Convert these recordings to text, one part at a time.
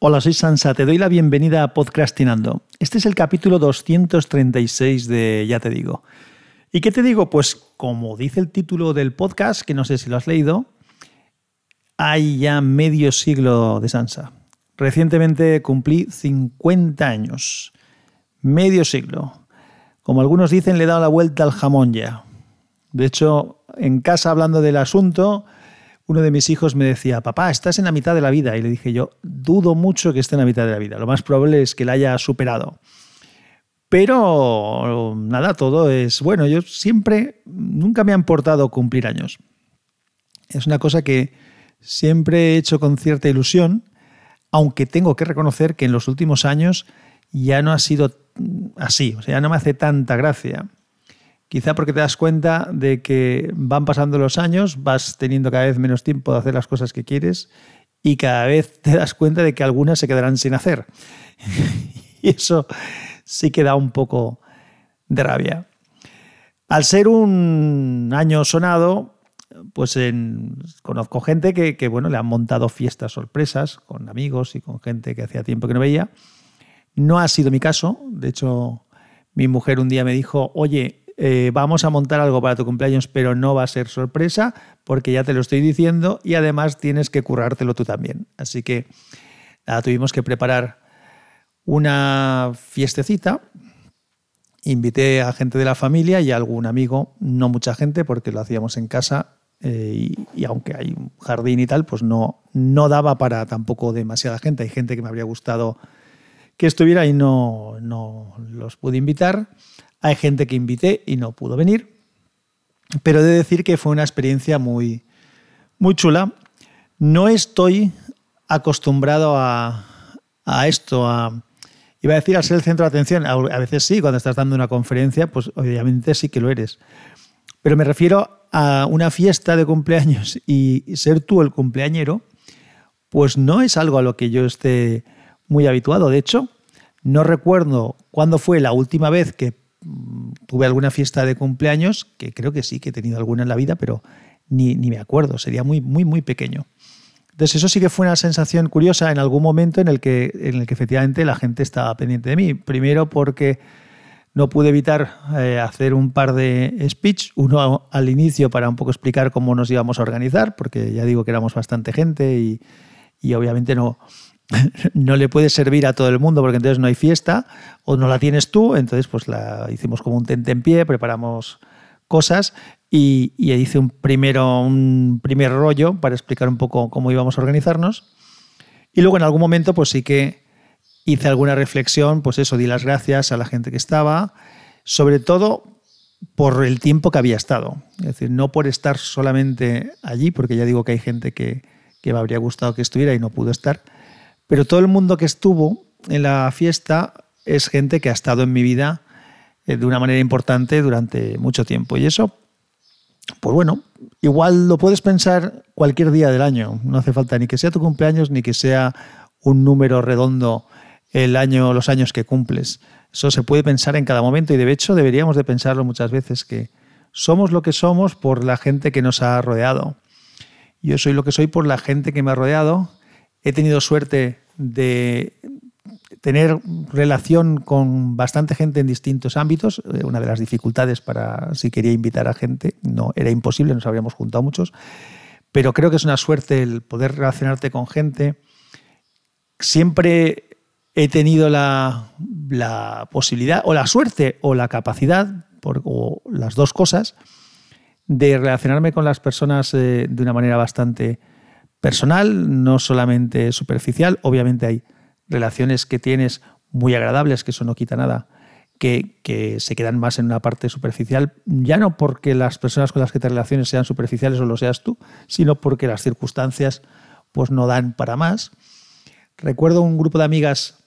Hola, soy Sansa, te doy la bienvenida a Podcastinando. Este es el capítulo 236 de Ya te digo. ¿Y qué te digo? Pues como dice el título del podcast, que no sé si lo has leído, hay ya medio siglo de Sansa. Recientemente cumplí 50 años. Medio siglo. Como algunos dicen, le he dado la vuelta al jamón ya. De hecho, en casa hablando del asunto, uno de mis hijos me decía, papá, estás en la mitad de la vida. Y le dije yo, dudo mucho que esté en la mitad de la vida. Lo más probable es que la haya superado. Pero nada, todo es bueno. Yo siempre, nunca me ha importado cumplir años. Es una cosa que siempre he hecho con cierta ilusión, aunque tengo que reconocer que en los últimos años ya no ha sido así, o sea, ya no me hace tanta gracia. Quizá porque te das cuenta de que van pasando los años, vas teniendo cada vez menos tiempo de hacer las cosas que quieres y cada vez te das cuenta de que algunas se quedarán sin hacer. y eso sí que da un poco de rabia. Al ser un año sonado, pues conozco gente que, que, bueno, le han montado fiestas sorpresas con amigos y con gente que hacía tiempo que no veía. No ha sido mi caso. De hecho, mi mujer un día me dijo, oye, eh, vamos a montar algo para tu cumpleaños, pero no va a ser sorpresa porque ya te lo estoy diciendo y además tienes que currártelo tú también. Así que tuvimos que preparar una fiestecita. Invité a gente de la familia y a algún amigo, no mucha gente porque lo hacíamos en casa eh, y, aunque hay un jardín y tal, pues no, no daba para tampoco demasiada gente. Hay gente que me habría gustado que estuviera y no, no los pude invitar. Hay gente que invité y no pudo venir, pero he de decir que fue una experiencia muy, muy chula. No estoy acostumbrado a, esto, a, iba a decir a ser el centro de atención. A, veces sí, cuando estás dando una conferencia, pues obviamente sí que lo eres. Pero me refiero a una fiesta de cumpleaños y ser tú el cumpleañero, pues no es algo a lo que yo esté muy habituado. De hecho, no recuerdo cuándo fue la última vez que tuve alguna fiesta de cumpleaños, que creo que sí, que he tenido alguna en la vida, pero ni, me acuerdo, sería muy, muy, muy pequeño. Entonces eso sí que fue una sensación curiosa en algún momento en el que, en el que efectivamente la gente estaba pendiente de mí. Primero porque no pude evitar eh, hacer un par de speech, uno al inicio para un poco explicar cómo nos íbamos a organizar, porque ya digo que éramos bastante gente y, y obviamente no, no le puede servir a todo el mundo porque entonces no hay fiesta o no la tienes tú, entonces pues la hicimos como un tente en pie, preparamos cosas y, hice un, primero, un primer rollo para explicar un poco cómo íbamos a organizarnos. Y luego en algún momento pues sí que hice alguna reflexión, pues eso, di las gracias a la gente que estaba, sobre todo por el tiempo que había estado, es decir, no por estar solamente allí, porque ya digo que hay gente que, que me habría gustado que estuviera y no pudo estar, pero todo el mundo que estuvo en la fiesta es gente que ha estado en mi vida eh, de una manera importante durante mucho tiempo. Y eso, pues bueno, igual lo puedes pensar cualquier día del año. No hace falta ni que sea tu cumpleaños ni que sea un número redondo el año, los años que cumples. Eso se puede pensar en cada momento y de hecho deberíamos de pensarlo muchas veces que somos lo que somos por la gente que nos ha rodeado. Yo soy lo que soy por la gente que me ha rodeado He tenido suerte de tener relación con bastante gente en distintos ámbitos. Eh, una de las dificultades para si quería invitar a gente, no era imposible, nos habríamos juntado muchos, pero creo que es una suerte el poder relacionarte con gente. Siempre he tenido la, posibilidad o la suerte o la capacidad, o las dos cosas, de relacionarme con las personas eh, de una manera bastante personal, no solamente superficial. Obviamente hay relaciones que tienes muy agradables, que eso no quita nada, que, se quedan más en una parte superficial, ya no porque las personas con las que te relaciones sean superficiales o lo seas tú, sino porque las circunstancias pues no dan para más. Recuerdo un grupo de amigas,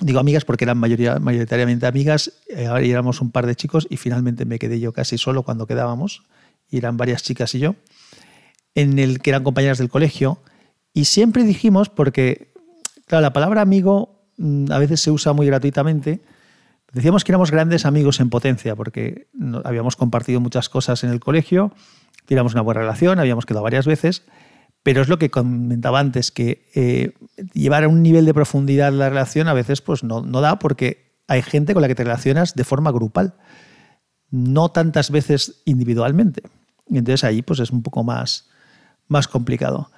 digo amigas porque eran mayoría, mayoritariamente amigas, eh, éramos un par de chicos y finalmente me quedé yo casi solo cuando quedábamos, y eran varias chicas y yo en el que eran compañeras del colegio, y siempre dijimos, porque, claro, la palabra amigo mm, a veces se usa muy gratuitamente, decíamos que éramos grandes amigos en potencia, porque habíamos compartido muchas cosas en el colegio, teníamos una buena relación, habíamos quedado varias veces, Pero es lo que comentaba antes, que eh, llevar a un nivel de profundidad la relación a veces pues no, no da porque hay gente con la que te relacionas de forma grupal, no tantas veces individualmente. Entonces ahí pues es un poco más, más complicado.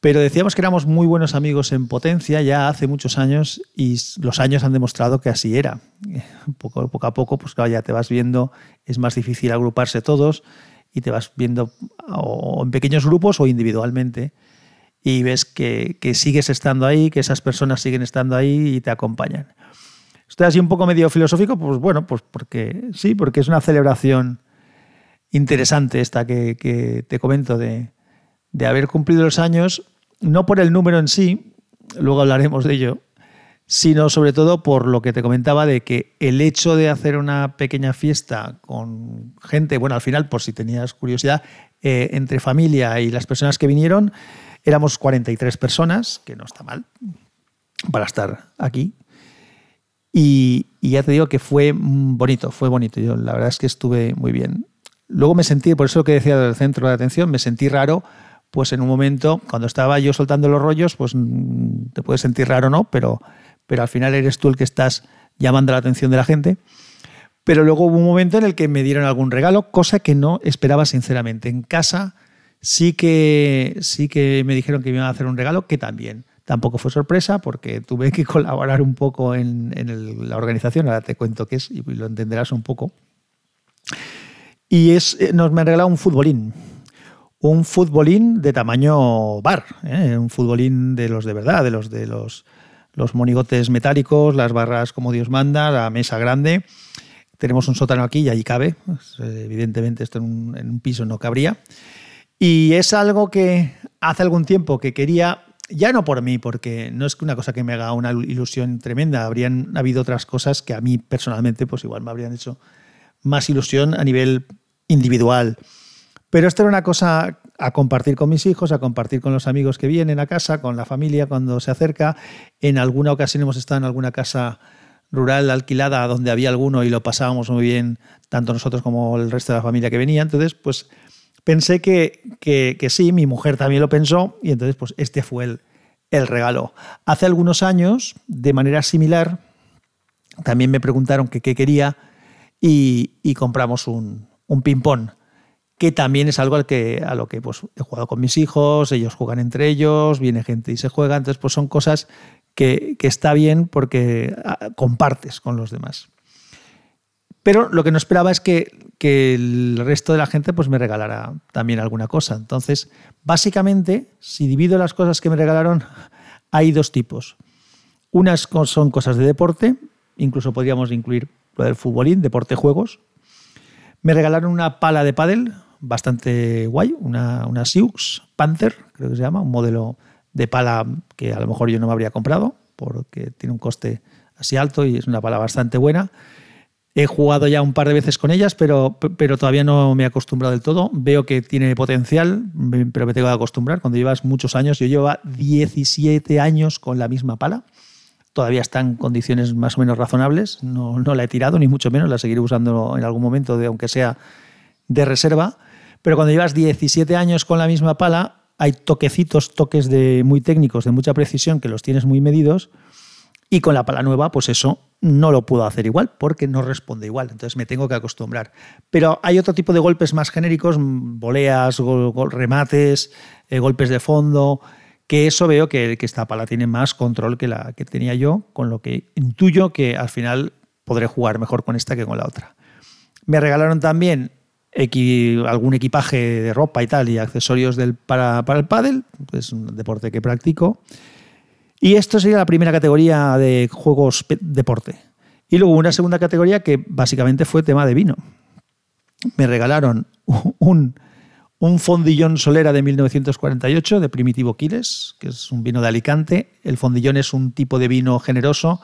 Pero decíamos que éramos muy buenos amigos en potencia ya hace muchos años y los años han demostrado que así era. Poco, a poco, pues claro, ya te vas viendo, es más difícil agruparse todos y te vas viendo o en pequeños grupos o individualmente y ves que, sigues estando ahí, que esas personas siguen estando ahí y te acompañan. Estoy así un poco medio filosófico, pues bueno, pues porque sí, porque es una celebración interesante esta que, te comento de, de haber cumplido los años, no por el número en sí, luego hablaremos de ello, sino sobre todo por lo que te comentaba de que el hecho de hacer una pequeña fiesta con gente, bueno, al final, por si tenías curiosidad, eh, entre familia y las personas que vinieron, éramos 43 personas, que no está mal para estar aquí. Y, ya te digo que fue bonito, fue bonito. Yo la verdad es que estuve muy bien. Luego me sentí, por eso que decía del centro de atención, me sentí raro, pues en un momento, cuando estaba yo soltando los rollos, pues mm, te puedes sentir raro, ¿no? Pero pero al final eres tú el que estás llamando la atención de la gente. Pero luego hubo un momento en el que me dieron algún regalo, cosa que no esperaba sinceramente. En casa sí que, sí que me dijeron que me iban a hacer un regalo, que también tampoco fue sorpresa porque tuve que colaborar un poco en, la organización, ahora te cuento qué es y lo entenderás un poco. Y es, eh, nos me han regalado un futbolín, un futbolín de tamaño bar, ¿eh? un futbolín de los de verdad, de los de los monigotes metálicos, las barras como Dios manda, la mesa grande. Tenemos un sótano aquí y allí cabe. Pues, evidentemente esto en un, piso no cabría. Y es algo que hace algún tiempo que quería, ya no por mí, porque no es una cosa que me haga una ilusión tremenda, habrían habido otras cosas que a mí personalmente pues igual me habrían hecho más ilusión a nivel individual. Pero esto era una cosa a compartir con mis hijos, a compartir con los amigos que vienen a casa, con la familia cuando se acerca. En alguna ocasión hemos estado en alguna casa rural alquilada donde había alguno y lo pasábamos muy bien, tanto nosotros como el resto de la familia que venía. Entonces, pues pensé que, que, sí, mi mujer también lo pensó y entonces, pues este fue el, el regalo. Hace algunos años, de manera similar, también me preguntaron qué quería y, y compramos un, un ping-pong que también es algo al que, a lo que pues, he jugado con mis hijos, ellos juegan entre ellos, viene gente y se juega, entonces pues son cosas que, está bien porque ah, compartes con los demás. Pero lo que no esperaba es que, el resto de la gente pues, me regalara también alguna cosa. Entonces, básicamente, si divido las cosas que me regalaron, hay dos tipos. Unas son cosas de deporte, incluso podríamos incluir lo del futbolín, deporte juegos. Me regalaron una pala de pádel, bastante guay, una, una Siux Panther, creo que se llama, un modelo de pala que a lo mejor yo no me habría comprado porque tiene un coste así alto y es una pala bastante buena. He jugado ya un par de veces con ellas, pero, pero todavía no me he acostumbrado del todo. Veo que tiene potencial, pero me tengo que acostumbrar. Cuando llevas muchos años, yo llevo 17 años con la misma pala. Todavía está en condiciones más o menos razonables. No, no la he tirado, ni mucho menos. La seguiré usando en algún momento, de, aunque sea de reserva. Pero cuando llevas 17 años con la misma pala, hay toquecitos, toques de muy técnicos, de mucha precisión, que los tienes muy medidos. Y con la pala nueva, pues eso no lo puedo hacer igual porque no responde igual. Entonces me tengo que acostumbrar. Pero hay otro tipo de golpes más genéricos, voleas, remates, eh, golpes de fondo, que eso veo que, que, esta pala tiene más control que la que tenía yo, con lo que intuyo que al final podré jugar mejor con esta que con la otra. Me regalaron también algún equipaje de ropa y tal y accesorios para, para el pádel, es un deporte que practico. Y esto sería la primera categoría de juegos deporte. Y luego una segunda categoría que básicamente fue tema de vino. Me regalaron un, un fondillón solera de 1948 de Primitivo Quiles, que es un vino de Alicante. El fondillón es un tipo de vino generoso,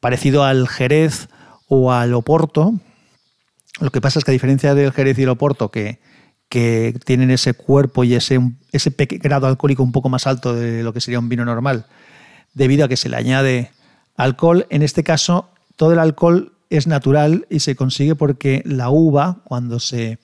parecido al Jerez o al Oporto, lo que pasa es que a diferencia del Jerez y el Oporto, que, que tienen ese cuerpo y ese, ese grado alcohólico un poco más alto de lo que sería un vino normal, debido a que se le añade alcohol, en este caso todo el alcohol es natural y se consigue porque la uva, cuando se,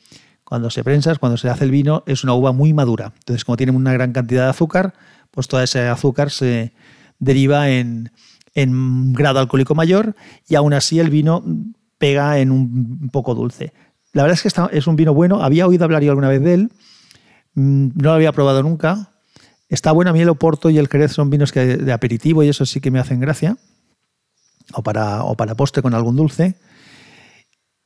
cuando se prensa, cuando se hace el vino, es una uva muy madura. Entonces, como tiene una gran cantidad de azúcar, pues toda ese azúcar se deriva en, en grado alcohólico mayor y aún así el vino pega en un poco dulce. La verdad es que es un vino bueno. Había oído hablar yo alguna vez de él. Mm, no lo había probado nunca. Está bueno. A mí el Oporto y el Jerez son vinos que de aperitivo y eso sí que me hacen gracia. O para, o para postre con algún dulce.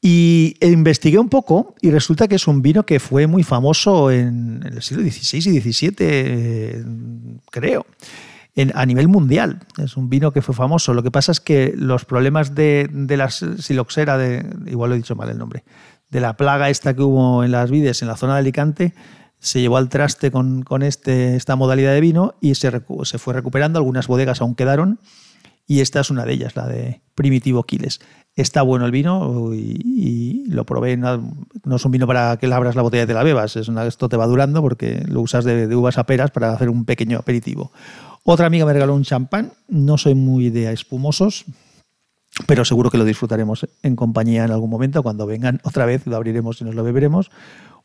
Y investigué un poco y resulta que es un vino que fue muy famoso en, el siglo XVI y XVII, creo, a nivel mundial. Es un vino que fue famoso. Lo que pasa es que los problemas de, de la siloxera, de, igual lo he dicho mal el nombre, de la plaga esta que hubo en las vides en la zona de Alicante, se llevó al traste con, este, esta modalidad de vino y se, se, fue recuperando. Algunas bodegas aún quedaron y esta es una de ellas, la de Primitivo Quiles. Está bueno el vino y, lo probé. No, es un vino para que le abras la botella y te la bebas. Es una, esto te va durando porque lo usas de, de uvas a peras para hacer un pequeño aperitivo. Otra amiga me regaló un champán. No soy muy de espumosos, pero seguro que lo disfrutaremos en compañía en algún momento. Cuando vengan otra vez lo abriremos y nos lo beberemos.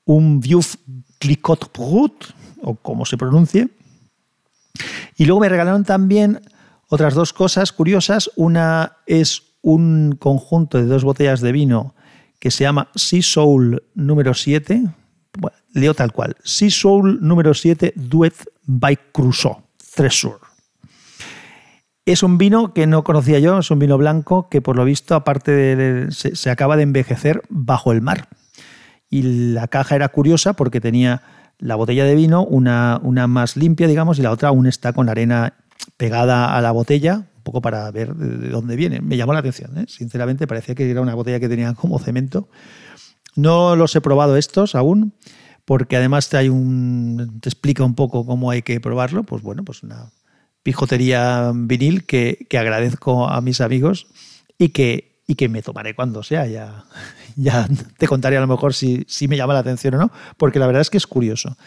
Un Vieux Clicot Brut, o como se pronuncie. Y luego me regalaron también otras dos cosas curiosas. Una es un conjunto de dos botellas de vino que se llama Sea Soul número 7. leo tal cual. Sea Soul número 7 Duet by Crusoe. Tresur. Es un vino que no conocía yo, es un vino blanco que por lo visto, aparte de, se, acaba de envejecer bajo el mar. Y la caja era curiosa porque tenía la botella de vino, una, una más limpia, digamos, y la otra aún está con la arena pegada a la botella, un poco para ver de dónde viene. Me llamó la atención, ¿eh? sinceramente, parecía que era una botella que tenía como cemento. No los he probado estos aún, porque además te, hay un, te explica un poco cómo hay que probarlo. Pues bueno, pues una pijotería vinil que, agradezco a mis amigos y que, y que me tomaré cuando sea. Ya, ya te contaré a lo mejor si, si me llama la atención o no, porque la verdad es que es curioso.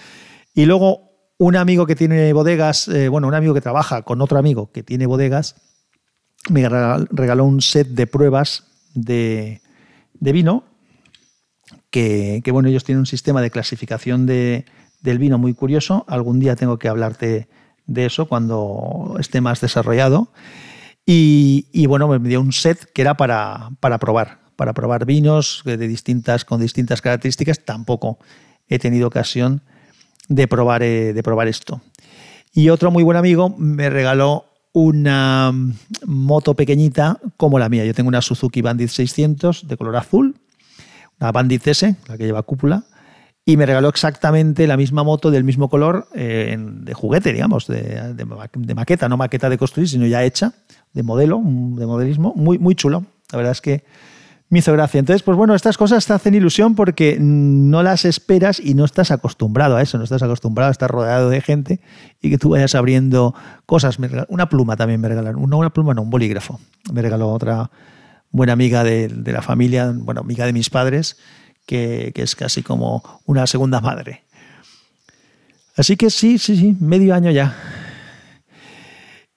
Y luego un amigo que tiene bodegas, eh, bueno, un amigo que trabaja con otro amigo que tiene bodegas, me regaló un set de pruebas de, vino, que, bueno, ellos tienen un sistema de clasificación de, del vino muy curioso. Algún día tengo que hablarte de eso cuando esté más desarrollado. Y, bueno, me dio un set que era para, para probar, para probar vinos de distintas, con distintas características. Tampoco he tenido ocasión de probar, eh, de probar esto. Y otro muy buen amigo me regaló una moto pequeñita como la mía. Yo tengo una Suzuki Bandit 600 de color azul, una Bandit S, la que lleva cúpula, y me regaló exactamente la misma moto del mismo color eh, de juguete, digamos, de, maqueta, no maqueta de construir, sino ya hecha, de modelo, de modelismo, muy, muy chulo. La verdad es que me hizo gracia. Entonces, pues bueno, estas cosas te hacen ilusión porque no las esperas y no estás acostumbrado a eso, no estás acostumbrado a estar rodeado de gente y que tú vayas abriendo cosas. Una pluma también me regalaron, una, una pluma no, un bolígrafo. Me regaló otra buena amiga de, la familia, bueno, amiga de mis padres, que, es casi como una segunda madre. Así que sí, sí, sí, medio año ya.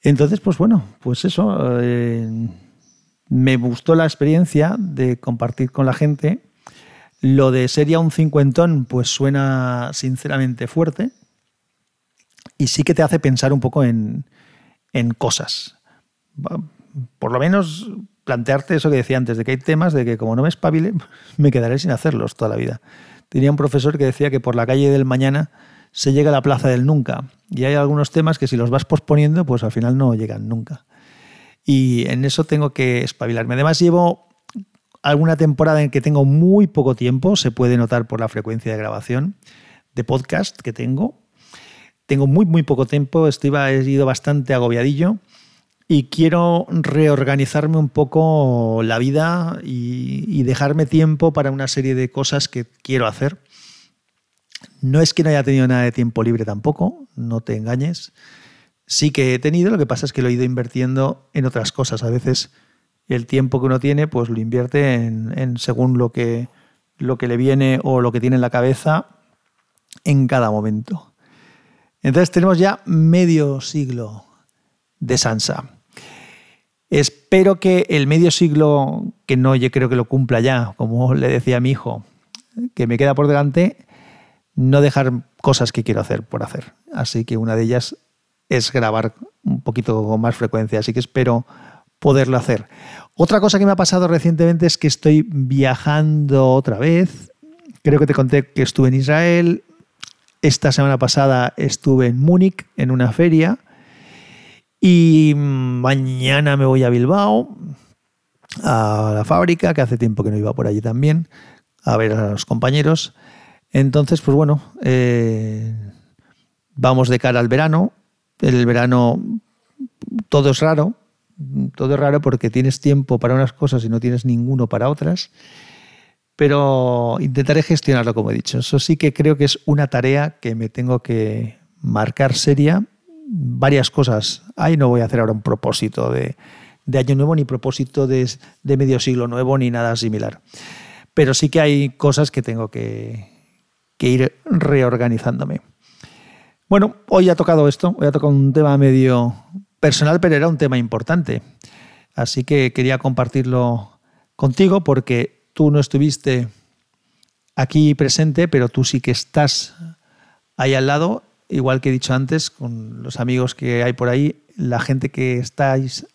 Entonces, pues bueno, pues eso. Eh, me gustó la experiencia de compartir con la gente. Lo de sería un cincuentón, pues suena sinceramente fuerte. Y sí que te hace pensar un poco en cosas. Por lo menos plantearte eso que decía antes, de que hay temas de que como no me espabile, me quedaré sin hacerlos toda la vida. Tenía un profesor que decía que por la calle del mañana se llega a la plaza del nunca. Y hay algunos temas que si los vas posponiendo, pues al final no llegan nunca. Y en eso tengo que espabilarme. Además llevo alguna temporada en que tengo muy poco tiempo, se puede notar por la frecuencia de grabación de podcast que tengo. Tengo muy, muy poco tiempo, estoy, he ido bastante agobiadillo y quiero reorganizarme un poco la vida y, dejarme tiempo para una serie de cosas que quiero hacer. No es que no haya tenido nada de tiempo libre tampoco, no te engañes. Sí que he tenido, lo que pasa es que lo he ido invirtiendo en otras cosas. A veces el tiempo que uno tiene, pues lo invierte en, según lo que, lo que le viene o lo que tiene en la cabeza en cada momento. Entonces tenemos ya medio siglo de Sansa. Espero que el medio siglo, que no yo creo que lo cumpla ya, como le decía a mi hijo, que me queda por delante, no dejar cosas que quiero hacer por hacer. Así que una de ellas es grabar un poquito con más frecuencia, así que espero poderlo hacer. Otra cosa que me ha pasado recientemente es que estoy viajando otra vez. Creo que te conté que estuve en Israel. Esta semana pasada estuve en Múnich en una feria. Y mañana me voy a Bilbao, a la fábrica, que hace tiempo que no iba por allí también, a ver a los compañeros. Entonces, pues bueno, eh, vamos de cara al verano. El verano todo es raro, todo es raro porque tienes tiempo para unas cosas y no tienes ninguno para otras, pero intentaré gestionarlo como he dicho. Eso sí que creo que es una tarea que me tengo que marcar seria. Varias cosas hay, no voy a hacer ahora un propósito de, año nuevo, ni propósito de, de, medio siglo nuevo, ni nada similar. Pero sí que hay cosas que tengo que, que ir reorganizándome. Bueno, hoy ha tocado esto, hoy ha tocado un tema medio personal, pero era un tema importante. Así que quería compartirlo contigo porque tú no estuviste aquí presente, pero tú sí que estás ahí al lado, igual que he dicho antes, con los amigos que hay por ahí, la gente que estáis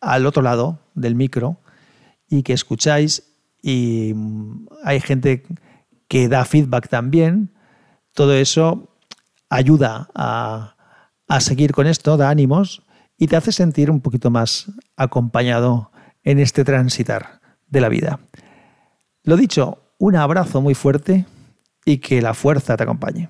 al otro lado del micro y que escucháis y hay gente que da feedback también. Todo eso ayuda a, a seguir con esto, da ánimos y te hace sentir un poquito más acompañado en este transitar de la vida. Lo dicho, un abrazo muy fuerte y que la fuerza te acompañe.